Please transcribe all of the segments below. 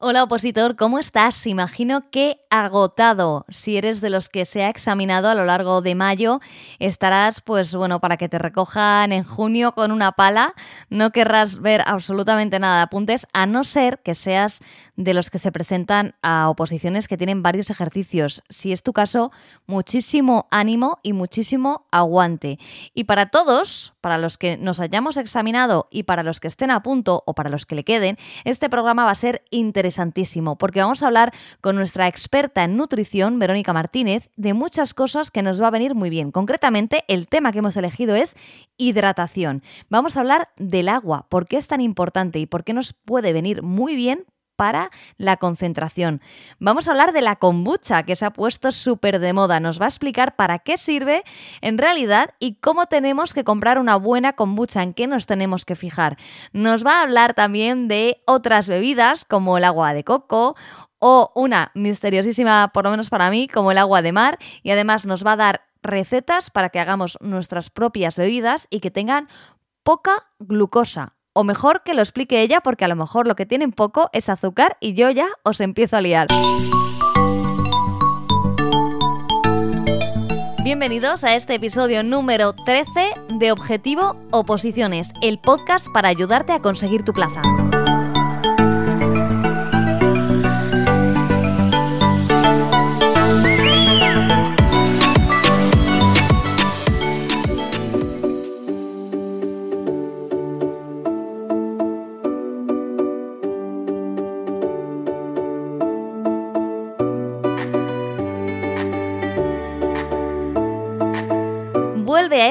Hola opositor, ¿cómo estás? Imagino que agotado. Si eres de los que se ha examinado a lo largo de mayo, estarás, pues bueno, para que te recojan en junio con una pala. No querrás ver absolutamente nada de apuntes, a no ser que seas de los que se presentan a oposiciones que tienen varios ejercicios. Si es tu caso, muchísimo ánimo y muchísimo aguante. Y para todos, para los que nos hayamos examinado y para los que estén a punto o para los que le queden, este programa va a ser interesante interesantísimo porque vamos a hablar con nuestra experta en nutrición, Verónica Martínez, de muchas cosas que nos va a venir muy bien. Concretamente, el tema que hemos elegido es hidratación. Vamos a hablar del agua, por qué es tan importante y por qué nos puede venir muy bien para la concentración. Vamos a hablar de la kombucha, que se ha puesto súper de moda. Nos va a explicar para qué sirve en realidad y cómo tenemos que comprar una buena kombucha, en qué nos tenemos que fijar. Nos va a hablar también de otras bebidas como el agua de coco o una misteriosísima, por lo menos para mí, como el agua de mar y además nos va a dar recetas para que hagamos nuestras propias bebidas y que tengan poca glucosa, o mejor que lo explique ella porque a lo mejor lo que tienen poco es azúcar y yo ya os empiezo a liar. Bienvenidos a este episodio número 13 de Objetivo Oposiciones, el podcast para ayudarte a conseguir tu plaza.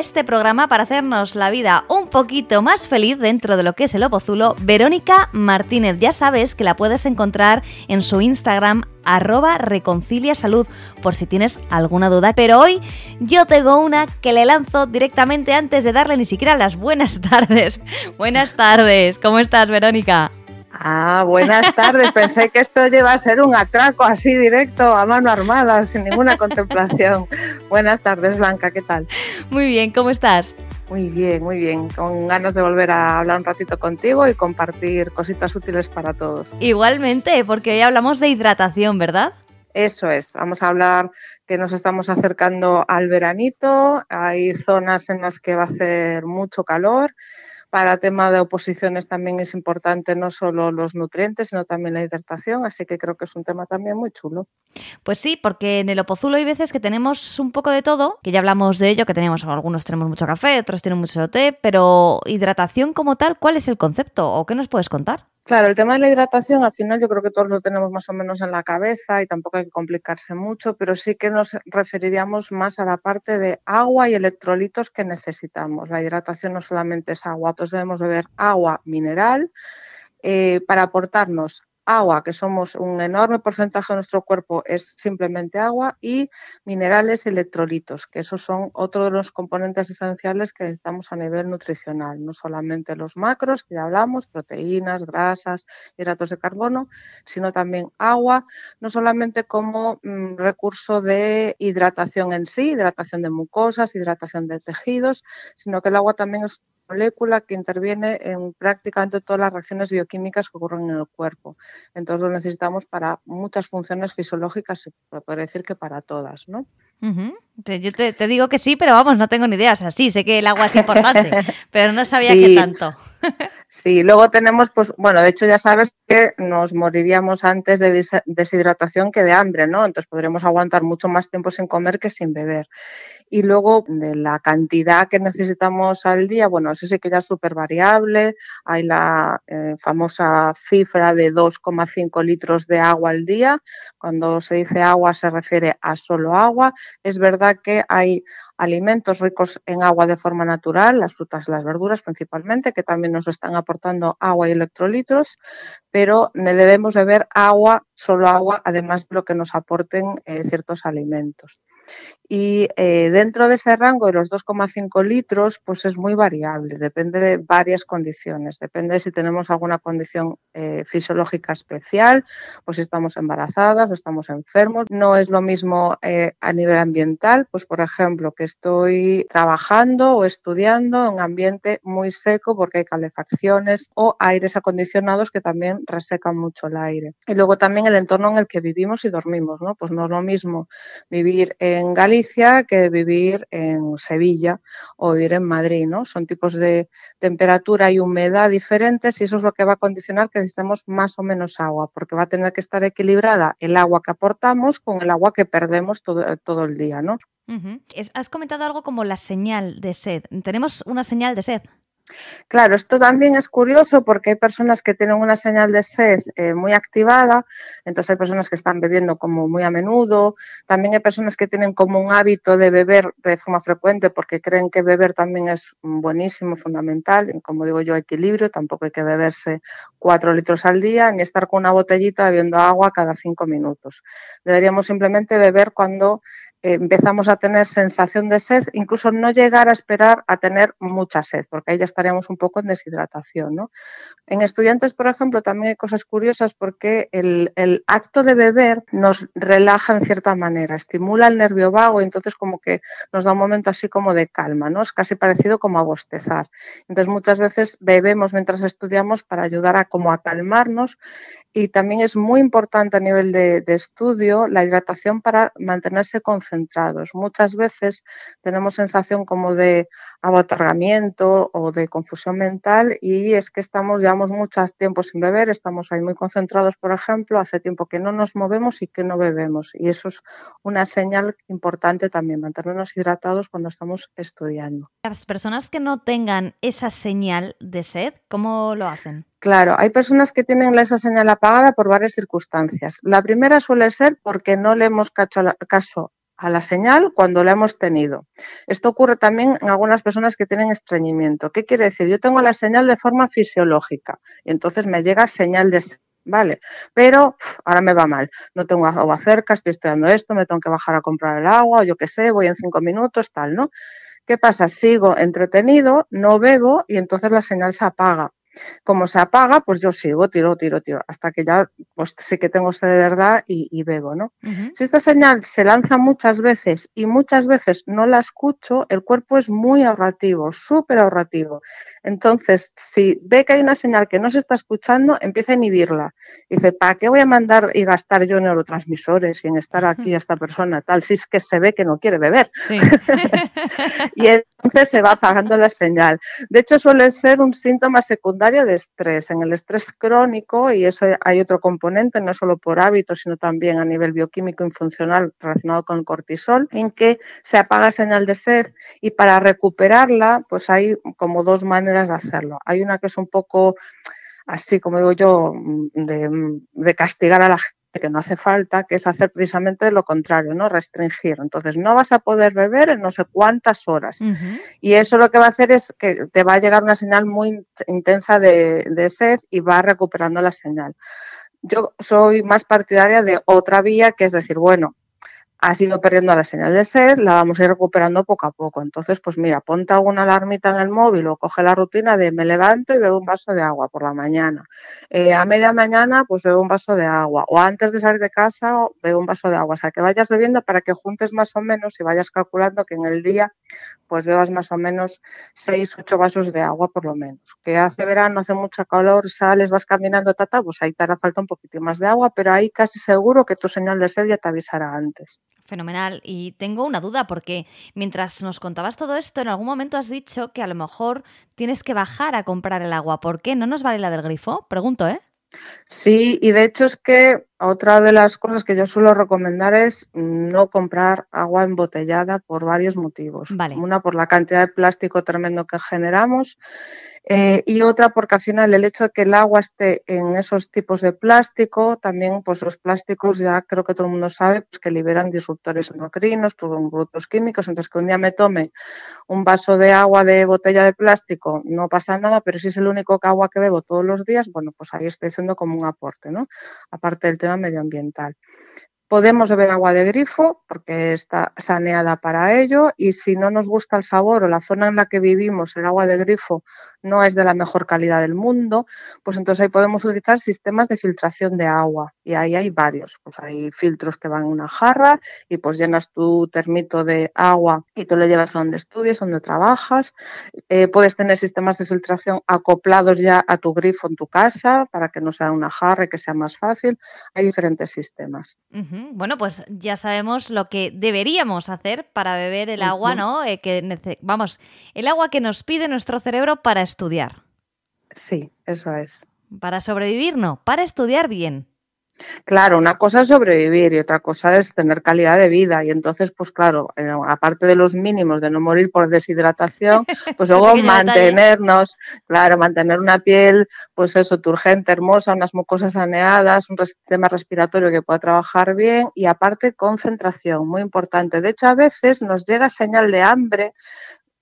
Este programa para hacernos la vida un poquito más feliz dentro de lo que es el Opozulo, Verónica Martínez. Ya sabes que la puedes encontrar en su Instagram arroba reconcilia salud por si tienes alguna duda. Pero hoy yo tengo una que le lanzo directamente antes de darle ni siquiera las buenas tardes. buenas tardes, ¿cómo estás Verónica? Ah, buenas tardes. Pensé que esto lleva a ser un atraco así directo, a mano armada, sin ninguna contemplación. buenas tardes, Blanca, ¿qué tal? Muy bien, ¿cómo estás? Muy bien, muy bien. Con ganas de volver a hablar un ratito contigo y compartir cositas útiles para todos. Igualmente, porque hoy hablamos de hidratación, ¿verdad? Eso es, vamos a hablar que nos estamos acercando al veranito, hay zonas en las que va a hacer mucho calor, para tema de oposiciones también es importante no solo los nutrientes, sino también la hidratación, así que creo que es un tema también muy chulo. Pues sí, porque en el opozulo hay veces que tenemos un poco de todo, que ya hablamos de ello, que tenemos, algunos tenemos mucho café, otros tienen mucho té, pero hidratación como tal, ¿cuál es el concepto o qué nos puedes contar? Claro, el tema de la hidratación al final yo creo que todos lo tenemos más o menos en la cabeza y tampoco hay que complicarse mucho, pero sí que nos referiríamos más a la parte de agua y electrolitos que necesitamos. La hidratación no solamente es agua, todos debemos beber agua mineral eh, para aportarnos agua, que somos un enorme porcentaje de nuestro cuerpo, es simplemente agua, y minerales electrolitos, que esos son otro de los componentes esenciales que necesitamos a nivel nutricional, no solamente los macros, que ya hablamos, proteínas, grasas, hidratos de carbono, sino también agua, no solamente como mm, recurso de hidratación en sí, hidratación de mucosas, hidratación de tejidos, sino que el agua también es molécula que interviene en prácticamente todas las reacciones bioquímicas que ocurren en el cuerpo. Entonces lo necesitamos para muchas funciones fisiológicas, se puede decir que para todas, ¿no? Yo te, digo que sí, pero vamos, no tengo ni idea. O sea, sí, sé que el agua es importante, pero no sabía qué tanto. sí, luego tenemos, pues, bueno, de hecho ya sabes que nos moriríamos antes de deshidratación que de hambre, ¿no? Entonces podremos aguantar mucho más tiempo sin comer que sin beber y luego de la cantidad que necesitamos al día, bueno, eso sí que ya es súper variable, hay la eh, famosa cifra de 2,5 litros de agua al día, cuando se dice agua se refiere a solo agua, es verdad que hay alimentos ricos en agua de forma natural, las frutas las verduras principalmente, que también nos están aportando agua y electrolitos, pero debemos beber agua, solo agua, además de lo que nos aporten eh, ciertos alimentos. Y eh, dentro de ese rango de los 2,5 litros, pues es muy variable, depende de varias condiciones, depende de si tenemos alguna condición eh, fisiológica especial, pues si estamos embarazadas o estamos enfermos. No es lo mismo a nivel ambiental, pues por ejemplo, que estoy trabajando o estudiando en ambiente muy seco porque hay calefacciones o aires acondicionados que también resecan mucho el aire. Y luego también el entorno en el que vivimos y dormimos, ¿no? Pues no es lo mismo vivir en Galicia que vivir en Sevilla o vivir en Madrid, ¿no? Son tipos de temperatura y humedad diferentes y eso es lo que va a condicionar que necesitemos más o menos agua, porque va a tener que estar equilibrada el agua que aportamos con el agua que perdemos todo, todo el día, ¿no? Has comentado algo como la señal de sed. ¿Tenemos una señal de sed? Claro, esto también es curioso porque hay personas que tienen una señal de sed eh, muy activada, entonces hay personas que están bebiendo como muy a menudo, también hay personas que tienen como un hábito de beber de forma frecuente porque creen que beber también es buenísimo, fundamental, como digo yo, equilibrio, tampoco hay que beberse cuatro litros al día ni estar con una botellita bebiendo agua cada cinco minutos. Deberíamos simplemente beber cuando empezamos a tener sensación de sed, incluso no llegar a esperar a tener mucha sed, porque ahí ya estaríamos un poco en deshidratación. ¿no? En estudiantes, por ejemplo, también hay cosas curiosas porque el, el, acto de beber nos relaja en cierta manera, estimula el nervio vago y entonces como que nos da un momento así como de calma, ¿no? Es casi parecido como a bostezar. Entonces muchas veces bebemos mientras estudiamos para ayudar a como a calmarnos y también es muy importante a nivel de, de estudio la hidratación para mantenerse concentrado centrados. Muchas veces tenemos sensación como de abotargamiento o de confusión mental y es que estamos, llevamos mucho tiempo sin beber, estamos ahí muy concentrados, por ejemplo, hace tiempo que no nos movemos y que no bebemos. Y eso es una señal importante también, mantenernos hidratados cuando estamos estudiando. Las personas que no tengan esa señal de sed, ¿cómo lo hacen? Claro, hay personas que tienen esa señal apagada por varias circunstancias. La primera suele ser porque no le hemos caso a la señal cuando la hemos tenido. Esto ocurre también en algunas personas que tienen estreñimiento. ¿Qué quiere decir? Yo tengo la señal de forma fisiológica y entonces me llega señal de vale, pero ahora me va mal, no tengo agua cerca, estoy estudiando esto, me tengo que bajar a comprar el agua, o yo qué sé, voy en cinco minutos, tal, ¿no? ¿Qué pasa? Sigo entretenido, no bebo y entonces la señal se apaga. Como se apaga, pues yo sigo, tiro, tiro, tiro, hasta que ya pues sí que tengo sed de verdad y, bebo, ¿no? Si esta señal se lanza muchas veces y muchas veces no la escucho, el cuerpo es muy ahorrativo, súper ahorrativo. Entonces, si ve que hay una señal que no se está escuchando, empieza a inhibirla. Dice, ¿para qué voy a mandar y gastar yo neurotransmisores y en estar aquí a esta persona tal? Si es que se ve que no quiere beber. y entonces se va apagando la señal. De hecho, suele ser un síntoma secundario de estrés. En el estrés crónico, y eso hay otro componente, no solo por hábito, sino también a nivel bioquímico y funcional relacionado con el cortisol, en que se apaga señal de sed y para recuperarla, pues hay como dos maneras de hacerlo. Hay una que es un poco así como digo yo, de, de castigar a la que no hace falta, que es hacer precisamente lo contrario, ¿no? Restringir. Entonces, no vas a poder beber en no sé cuántas horas. Y eso lo que va a hacer es que te va a llegar una señal muy intensa de, de sed y va recuperando la señal. Yo soy más partidaria de otra vía, que es decir, bueno, has ido perdiendo la señal de sed, la vamos a ir recuperando poco a poco. Entonces, pues mira, ponte alguna alarmita en el móvil o coge la rutina de me levanto y bebo un vaso de agua por la mañana. Eh, a media mañana, pues bebo un vaso de agua. O antes de salir de casa, bebo un vaso de agua. O sea, que vayas bebiendo para que juntes más o menos y vayas calculando que en el día, pues bebas más o menos 6, 8 vasos de agua por lo menos. Que hace verano, hace mucha calor, sales, vas caminando, tata, pues ahí te hará falta un poquito más de agua, pero ahí casi seguro que tu señal de sed ya te avisará antes. Fenomenal. Y tengo una duda porque mientras nos contabas todo esto, en algún momento has dicho que a lo mejor tienes que bajar a comprar el agua. ¿Por qué? ¿No nos vale la del grifo? Pregunto, ¿eh? Sí, y de hecho es que otra de las cosas que yo suelo recomendar es no comprar agua embotellada por varios motivos. Una por la cantidad de plástico tremendo que generamos eh, y otra porque al final el hecho de que el agua esté en esos tipos de plástico, también pues los plásticos ya creo que todo el mundo sabe pues, que liberan disruptores endocrinos, productos químicos, entonces que un día me tome un vaso de agua de botella de plástico no pasa nada, pero si es el único agua que bebo todos los días, bueno, pues ahí estoy haciendo como un aporte, ¿no? Aparte del tema medioambiental. Podemos beber agua de grifo porque está saneada para ello y si no nos gusta el sabor o la zona en la que vivimos, el agua de grifo no es de la mejor calidad del mundo, pues entonces ahí podemos utilizar sistemas de filtración de agua y ahí hay varios. Pues hay filtros que van en una jarra y pues llenas tu termito de agua y te lo llevas a donde estudies, donde trabajas. Eh, puedes tener sistemas de filtración acoplados ya a tu grifo en tu casa para que no sea una jarra y que sea más fácil. Hay diferentes sistemas. Bueno, pues ya sabemos lo que deberíamos hacer para beber el agua, ¿no? Eh, que vamos, el agua que nos pide nuestro cerebro para estudiar. Sí, eso es. Para sobrevivir, no, para estudiar bien. Claro, una cosa es sobrevivir y otra cosa es tener calidad de vida. Y entonces, pues claro, eh, aparte de los mínimos de no morir por deshidratación, pues luego mantenernos, claro, mantener una piel, pues eso, turgente, hermosa, unas mucosas saneadas, un sistema respiratorio que pueda trabajar bien y aparte concentración, muy importante. De hecho, a veces nos llega señal de hambre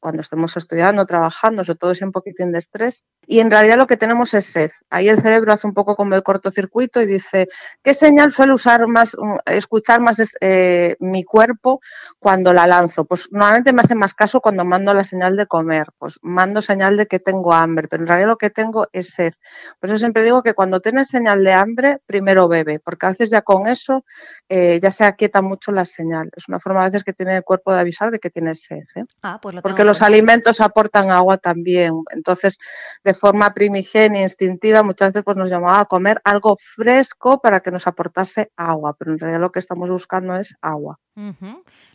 cuando estemos estudiando, trabajando, sobre todo si un poquitín de estrés. Y en realidad lo que tenemos es sed. Ahí el cerebro hace un poco como el cortocircuito y dice, ¿qué señal suele usar más, escuchar más eh, mi cuerpo cuando la lanzo? Pues normalmente me hace más caso cuando mando la señal de comer, pues mando señal de que tengo hambre, pero en realidad lo que tengo es sed. Por eso siempre digo que cuando tienes señal de hambre, primero bebe, porque a veces ya con eso eh, ya se aquieta mucho la señal. Es una forma a veces que tiene el cuerpo de avisar de que tienes sed. ¿eh? Ah, pues lo porque los alimentos aportan agua también. Entonces, de forma primigenia, instintiva, muchas veces pues, nos llamaba a comer algo fresco para que nos aportase agua, pero en realidad lo que estamos buscando es agua.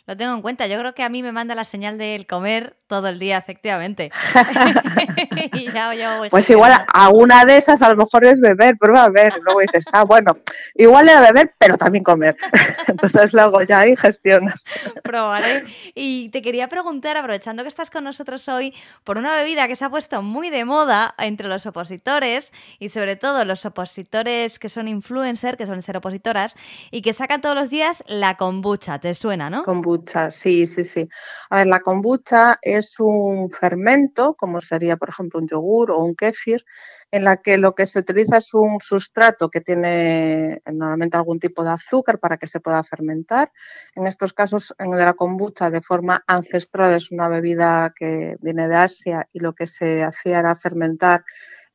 Lo tengo en cuenta. Yo creo que a mí me manda la señal del comer todo el día, efectivamente. pues igual a una de esas a lo mejor es beber, prueba a ver. Luego dices, ah, bueno, igual era beber, pero también comer. Entonces luego ya ahí gestionas. Probaré. Y te quería preguntar, aprovechando que estás con nosotros hoy, por una bebida que se ha puesto muy de moda entre los opositores y sobre todo los opositores que son influencers, que suelen ser opositoras, y que sacan todos los días la kombucha. ¿Te suena, no? Kombucha, sí, sí, sí. A ver, la kombucha es un fermento, como sería, por ejemplo, un yogur o un kéfir, en la que lo que se utiliza es un sustrato que tiene normalmente algún tipo de azúcar para que se pueda fermentar. En estos casos, en la kombucha de forma ancestral es una bebida que viene de Asia y lo que se hacía era fermentar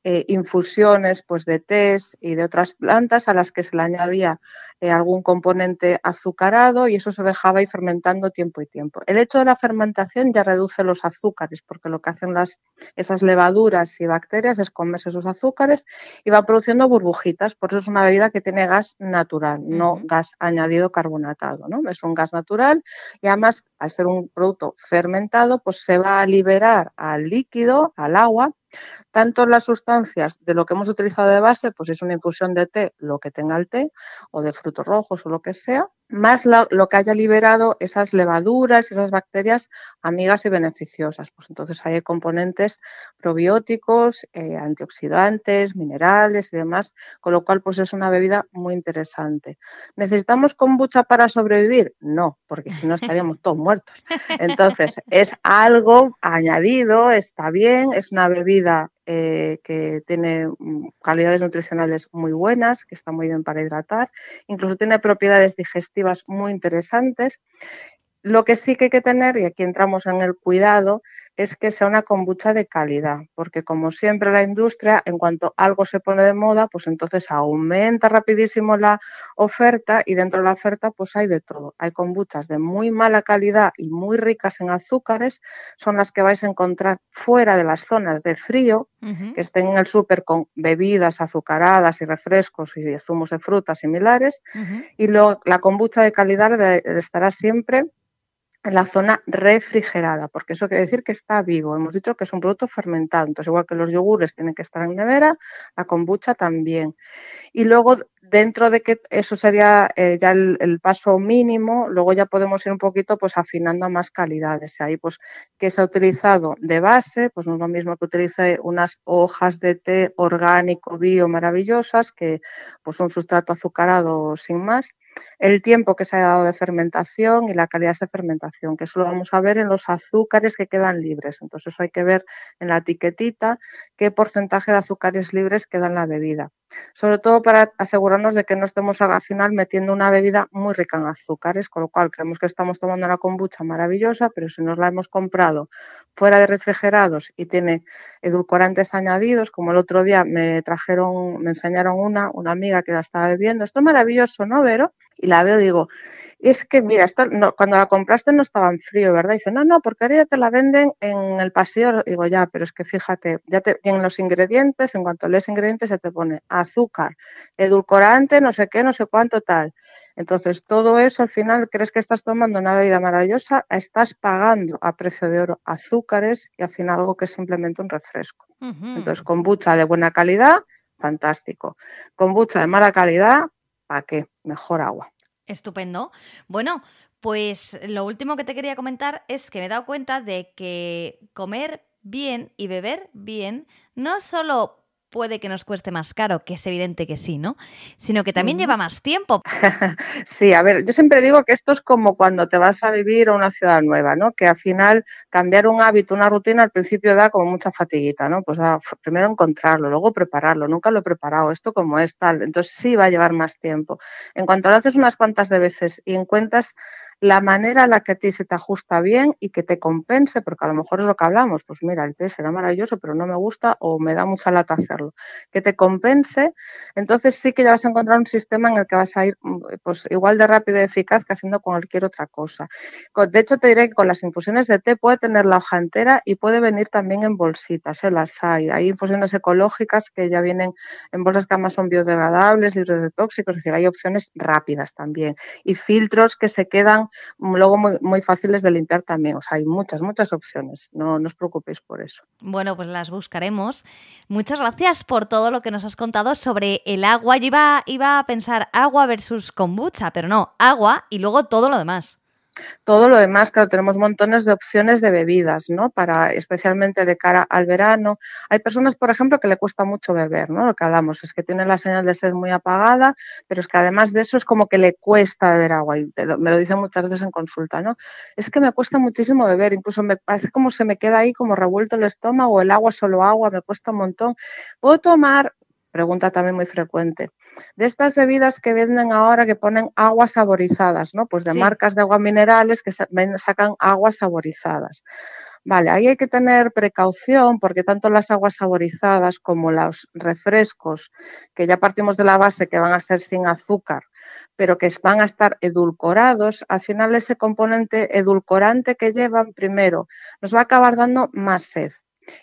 eh, infusiones pues, de tés y de otras plantas a las que se le añadía eh, algún componente azucarado y eso se dejaba ir fermentando tiempo y tiempo. El hecho de la fermentación ya reduce los azúcares porque lo que hacen las, esas levaduras y bacterias es comerse esos azúcares y van produciendo burbujitas. Por eso es una bebida que tiene gas natural, no gas añadido carbonatado. ¿no? Es un gas natural y además al ser un producto fermentado pues se va a liberar al líquido, al agua, tanto las sustancias de lo que hemos utilizado de base, pues es una infusión de té, lo que tenga el té, o de frutos rojos o lo que sea, más lo, que haya liberado esas levaduras, esas bacterias amigas y beneficiosas. Pues entonces hay componentes probióticos, eh, antioxidantes, minerales y demás, con lo cual pues es una bebida muy interesante. ¿Necesitamos kombucha para sobrevivir? No, porque si no estaríamos todos muertos. Entonces es algo añadido, está bien, es una bebida eh, que tiene mm, calidades nutricionales muy buenas, que está muy bien para hidratar, incluso tiene propiedades digestivas muy interesantes. Lo que sí que hay que tener, y aquí entramos en el cuidado, es que sea una kombucha de calidad, porque como siempre la industria, en cuanto algo se pone de moda, pues entonces aumenta rapidísimo la oferta y dentro de la oferta pues hay de todo. Hay kombuchas de muy mala calidad y muy ricas en azúcares, son las que vais a encontrar fuera de las zonas de frío, que estén en el súper con bebidas azucaradas y refrescos y zumos de frutas similares, y luego la kombucha de calidad estará siempre en la zona refrigerada, porque eso quiere decir que está vivo. Hemos dicho que es un producto fermentado, entonces igual que los yogures tienen que estar en nevera, la kombucha también. Y luego dentro de que eso sería eh, ya el, paso mínimo, luego ya podemos ir un poquito pues afinando a más calidades. Ahí pues que se ha utilizado de base, pues no es lo mismo que utilice unas hojas de té orgánico, bio, maravillosas, que pues un sustrato azucarado sin más el tiempo que se ha dado de fermentación y la calidad de fermentación, que eso lo vamos a ver en los azúcares que quedan libres. Entonces hay que ver en la etiquetita qué porcentaje de azúcares libres queda en la bebida. Sobre todo para asegurarnos de que no estemos al final metiendo una bebida muy rica en azúcares, con lo cual creemos que estamos tomando una kombucha maravillosa, pero si nos la hemos comprado fuera de refrigerados y tiene edulcorantes añadidos, como el otro día me trajeron, me enseñaron una, una amiga que la estaba bebiendo, esto es maravilloso, ¿no, Vero? Y la veo y digo, es que mira, cuando la compraste no estaba en frío, ¿verdad? dice, no, no, porque ahora ya te la venden en el pasillo. Digo, ya, pero es que fíjate, ya te tienen los ingredientes, en cuanto lees ingredientes se te pone azúcar, edulcorante, no sé qué, no sé cuánto tal. Entonces, todo eso al final crees que estás tomando una bebida maravillosa, estás pagando a precio de oro azúcares y al final algo que es simplemente un refresco. Entonces, kombucha de buena calidad, fantástico. Kombucha de mala calidad, ¿para qué? Mejor agua. Estupendo. Bueno, pues lo último que te quería comentar es que me he dado cuenta de que comer bien y beber bien no solo puede que nos cueste más caro, que es evidente que sí, ¿no? Sino que también lleva más tiempo. sí, a ver, yo siempre digo que esto es como cuando te vas a vivir a una ciudad nueva, ¿no? Que al final cambiar un hábito, una rutina, al principio da como mucha fatiguita, ¿no? Pues da, primero encontrarlo, luego prepararlo, nunca lo he preparado, esto como es tal, entonces sí va a llevar más tiempo. En cuanto lo haces unas cuantas de veces y encuentras la manera en la que a ti se te ajusta bien y que te compense, porque a lo mejor es lo que hablamos, pues mira, el té será maravilloso, pero no me gusta o me da mucha lata hacerlo, que te compense, entonces sí que ya vas a encontrar un sistema en el que vas a ir mm, pues igual de rápido y eficaz que haciendo cualquier otra cosa. De hecho, te diré que con las infusiones de té puede tener la hoja entera y puede venir también en bolsitas, ¿eh? las hay. Hay infusiones ecológicas que ya vienen en bolsas que además son biodegradables, libres de tóxicos, es decir, hay opciones rápidas también y filtros que se quedan luego muy, muy fáciles de limpiar también. O sea, hay muchas, muchas opciones. No, no os preocupéis por eso. Bueno, pues las buscaremos. Muchas gracias por todo lo que nos has contado sobre el agua. Yo iba, iba a pensar agua versus kombucha, pero no, agua y luego todo lo demás. Todo lo demás, claro, tenemos montones de opciones de bebidas, ¿no? Para, especialmente de cara al verano. Hay personas, por ejemplo, que le cuesta mucho beber, ¿no? Lo que hablamos es que tienen la señal de sed muy apagada, pero es que además de eso es como que le cuesta beber agua. Y me lo dicen muchas veces en consulta, ¿no? Es que me cuesta muchísimo beber, incluso me parece como se me queda ahí como revuelto el estómago, el agua solo agua, me cuesta un montón. Puedo tomar pregunta también muy frecuente. De estas bebidas que venden ahora que ponen aguas saborizadas, ¿no? Pues de marcas de agua minerales que sacan aguas saborizadas. Vale, ahí hay que tener precaución porque tanto las aguas saborizadas como los refrescos, que ya partimos de la base que van a ser sin azúcar, pero que van a estar edulcorados, al final ese componente edulcorante que llevan, primero, nos va a acabar dando más sed.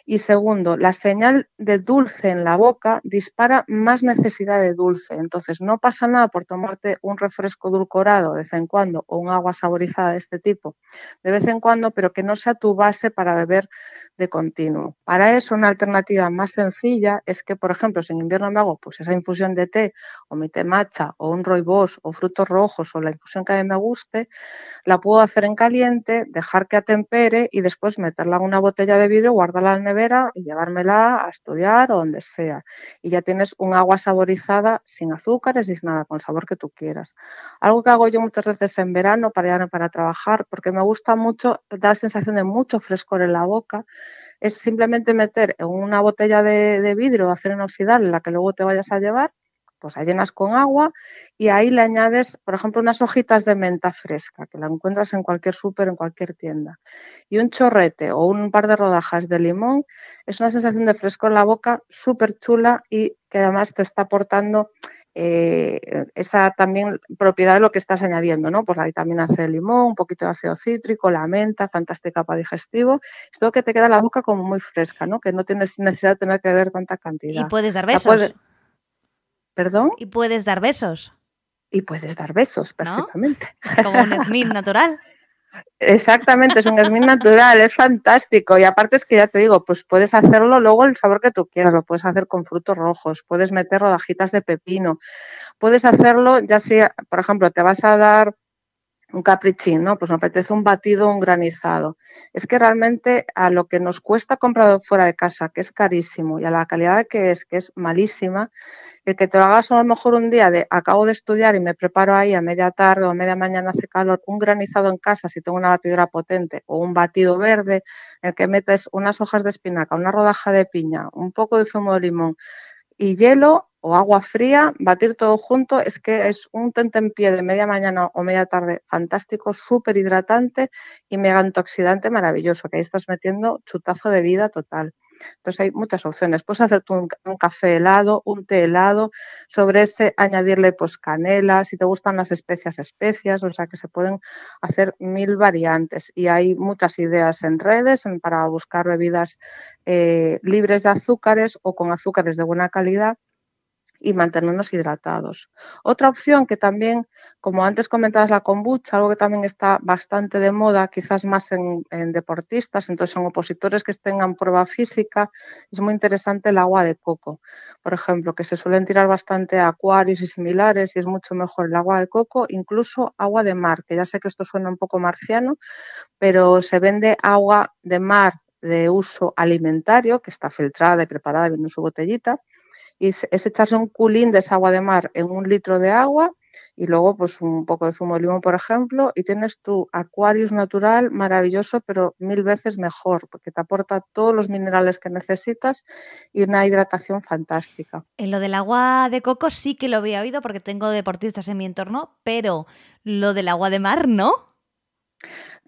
Y segundo, la señal de dulce en la boca dispara más necesidad de dulce. Entonces, no pasa nada por tomarte un refresco edulcorado de vez en cuando o un agua saborizada de este tipo de vez en cuando, pero que no sea tu base para beber de continuo. Para eso, una alternativa más sencilla es que, por ejemplo, si en invierno me hago pues esa infusión de té o mi té matcha o un rooibos o frutos rojos o la infusión que a mí me guste, la puedo hacer en caliente, dejar que atempere y después meterla en una botella de vidrio, guardarla la nevera y llevármela a estudiar o donde sea. Y ya tienes un agua saborizada sin azúcares y nada, con el sabor que tú quieras. Algo que hago yo muchas veces en verano para para trabajar, porque me gusta mucho, da sensación de mucho frescor en la boca, es simplemente meter en una botella de, vidrio de acero inoxidable, la que luego te vayas a llevar, pues la llenas con agua y ahí le añades, por ejemplo, unas hojitas de menta fresca, que la encuentras en cualquier súper, en cualquier tienda, y un chorrete o un par de rodajas de limón. Es una sensación de fresco en la boca súper chula y que además te está aportando eh, esa también propiedad de lo que estás añadiendo, ¿no? Pues ahí también hace el limón, un poquito de ácido cítrico, la menta, fantástica para digestivo. Es todo que te queda la boca como muy fresca, ¿no? Que no tienes necesidad de tener que beber tanta cantidad. Y puedes dar besos. ¿Perdón? Y puedes dar besos. Y puedes dar besos, perfectamente. Es como un smith natural. Exactamente, es un smith natural, es fantástico. Y aparte es que ya te digo, pues puedes hacerlo luego el sabor que tú quieras, lo puedes hacer con frutos rojos, puedes meter rodajitas de pepino, puedes hacerlo ya sea, por ejemplo, te vas a dar un caprichín, ¿no? Pues me apetece un batido, un granizado. Es que realmente a lo que nos cuesta comprar fuera de casa, que es carísimo, y a la calidad que es, que es malísima, el que te lo hagas a lo mejor un día de acabo de estudiar y me preparo ahí a media tarde o a media mañana hace calor, un granizado en casa si tengo una batidora potente o un batido verde, el que metes unas hojas de espinaca, una rodaja de piña, un poco de zumo de limón y hielo, o agua fría, batir todo junto, es que es un tentempié de media mañana o media tarde fantástico, súper hidratante y mega antioxidante maravilloso, que ahí estás metiendo chutazo de vida total. Entonces hay muchas opciones. Puedes hacer un, un, café helado, un té helado, sobre ese añadirle pues canela, si te gustan las especias, especias, o sea que se pueden hacer mil variantes y hay muchas ideas en redes para buscar bebidas eh, libres de azúcares o con azúcares de buena calidad y mantenernos hidratados. Otra opción que también, como antes comentabas la kombucha, algo que también está bastante de moda, quizás más en, deportistas, entonces en opositores que tengan prueba física, es muy interesante el agua de coco, por ejemplo, que se suelen tirar bastante acuarios y similares y es mucho mejor el agua de coco, incluso agua de mar, que ya sé que esto suena un poco marciano, pero se vende agua de mar de uso alimentario, que está filtrada y preparada, viene en su botellita, y es echarse un culín de esa agua de mar en un litro de agua y luego pues un poco de zumo de limón, por ejemplo, y tienes tu Aquarius natural maravilloso, pero mil veces mejor, porque te aporta todos los minerales que necesitas y una hidratación fantástica. En lo del agua de coco sí que lo había oído porque tengo deportistas en mi entorno, pero lo del agua de mar no.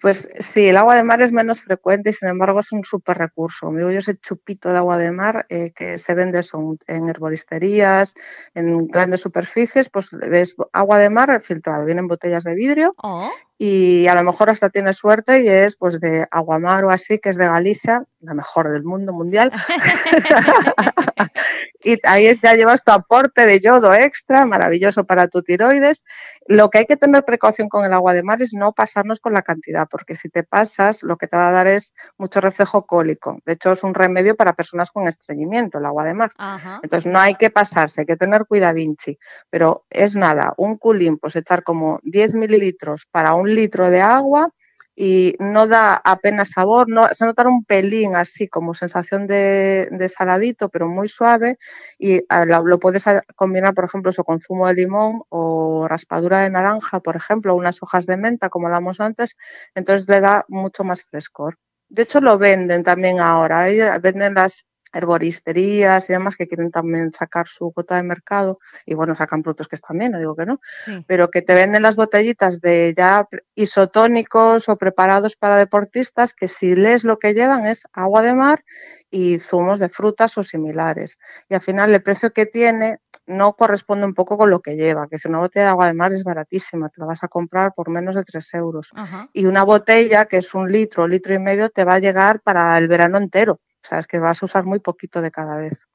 Pues sí, el agua de mar es menos frecuente y sin embargo es un súper recurso. Digo yo ese chupito de agua de mar eh, que se vende en herboristerías, en grandes superficies, pues ves agua de mar filtrado, vienen botellas de vidrio oh. Y a lo mejor hasta tienes suerte y es pues de aguamar o así, que es de Galicia, la mejor del mundo mundial. y ahí ya llevas tu aporte de yodo extra, maravilloso para tu tiroides. Lo que hay que tener precaución con el agua de mar es no pasarnos con la cantidad, porque si te pasas, lo que te va a dar es mucho reflejo cólico. De hecho, es un remedio para personas con estreñimiento, el agua de mar. Ajá. Entonces, no hay que pasarse, hay que tener cuidadinchi. Pero es nada, un culín, pues echar como 10 mililitros para un litro de agua y no da apenas sabor, no, se nota un pelín así como sensación de, de saladito, pero muy suave y a, lo, lo, puedes combinar, por ejemplo, eso con zumo de limón o raspadura de naranja, por ejemplo, unas hojas de menta, como hablamos antes, entonces le da mucho más frescor. De hecho, lo venden también ahora, ¿eh? venden las herboristerías y demás que quieren también sacar su cuota de mercado y bueno, sacan productos que están bien, no digo que no, Sí. pero que te venden las botellitas de ya isotónicos o preparados para deportistas que si lees lo que llevan es agua de mar y zumos de frutas o similares. Y al final el precio que tiene no corresponde un poco con lo que lleva, que si una botella de agua de mar es baratísima, te la vas a comprar por menos de 3 euros. Ajá. Y una botella que es un litro, litro y medio, te va a llegar para el verano entero. O sea, es que vas a usar muy poquito de cada vez.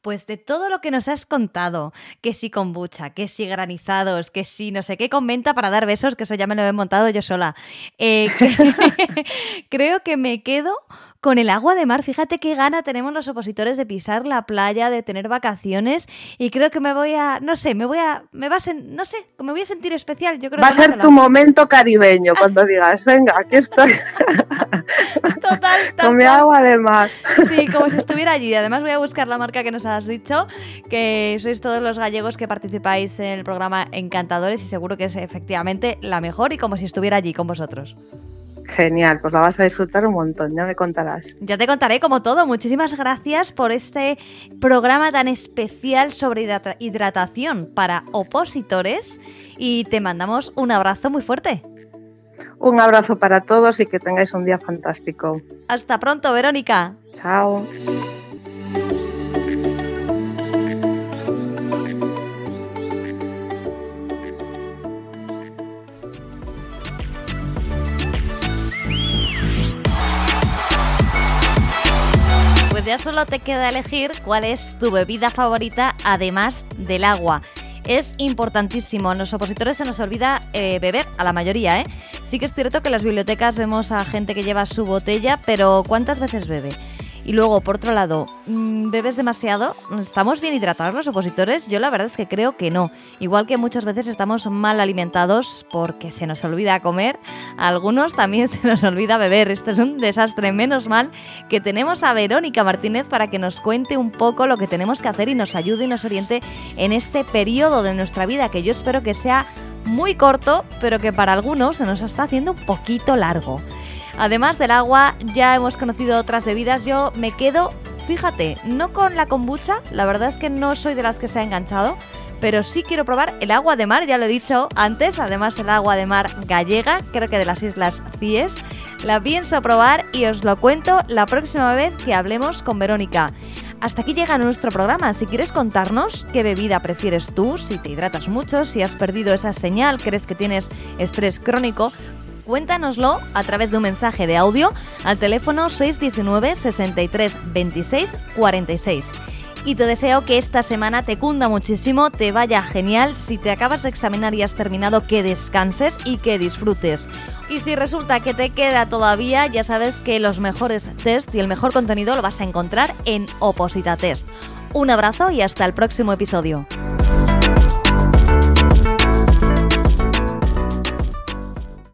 Pues de todo lo que nos has contado, que si kombucha, que si granizados, que si no sé qué comenta para dar besos, que eso ya me lo he montado yo sola. Eh, que creo que me quedo con el agua de mar. Fíjate qué gana tenemos los opositores de pisar la playa, de tener vacaciones y creo que me voy a, no sé, me voy a, me va a, sen, no sé, me voy a sentir especial. Yo creo Va a ser tu momento caribeño cuando digas, venga, aquí estoy. Tal agua de mar. Sí, como si estuviera allí. Además voy a buscar la marca que nos has dicho, que sois todos los gallegos que participáis en el programa Encantadores y seguro que es efectivamente la mejor y como si estuviera allí con vosotros. Genial, pues la vas a disfrutar un montón, ya me contarás. Ya te contaré como todo. Muchísimas gracias por este programa tan especial sobre hidrata- hidratación para opositores y te mandamos un abrazo muy fuerte. Un abrazo para todos y que tengáis un día fantástico. Hasta pronto, Verónica. Chao. Pues ya solo te queda elegir cuál es tu bebida favorita además del agua. Es importantísimo. En los opositores se nos olvida eh, beber, a la mayoría, ¿eh? Sí que es cierto que en las bibliotecas vemos a gente que lleva su botella, pero ¿cuántas veces bebe? Y luego, por otro lado, mm, ¿bebes demasiado? ¿Estamos bien hidratados los opositores? Yo la verdad es que creo que no. Igual que muchas veces estamos mal alimentados porque se nos olvida comer, a algunos también se nos olvida beber. Esto es un desastre. Menos mal que tenemos a Verónica Martínez para que nos cuente un poco lo que tenemos que hacer y nos ayude y nos oriente en este periodo de nuestra vida que yo espero que sea muy corto, pero que para algunos se nos está haciendo un poquito largo. Además del agua, ya hemos conocido otras bebidas. Yo me quedo fíjate, no con la kombucha, la verdad es que no soy de las que se ha enganchado, pero sí quiero probar el agua de mar, ya lo he dicho antes, además el agua de mar gallega, creo que de las Islas Cíes. La pienso probar y os lo cuento la próxima vez que hablemos con Verónica. Hasta aquí llega nuestro programa. Si quieres contarnos qué bebida prefieres tú, si te hidratas mucho, si has perdido esa señal, crees que tienes estrés crónico, cuéntanoslo a través de un mensaje de audio al teléfono 619 63 26 46 y te deseo que esta semana te cunda muchísimo, te vaya genial. Si te acabas de examinar y has terminado, que descanses y que disfrutes. Y si resulta que te queda todavía, ya sabes que los mejores test y el mejor contenido lo vas a encontrar en Oposita Test. Un abrazo y hasta el próximo episodio.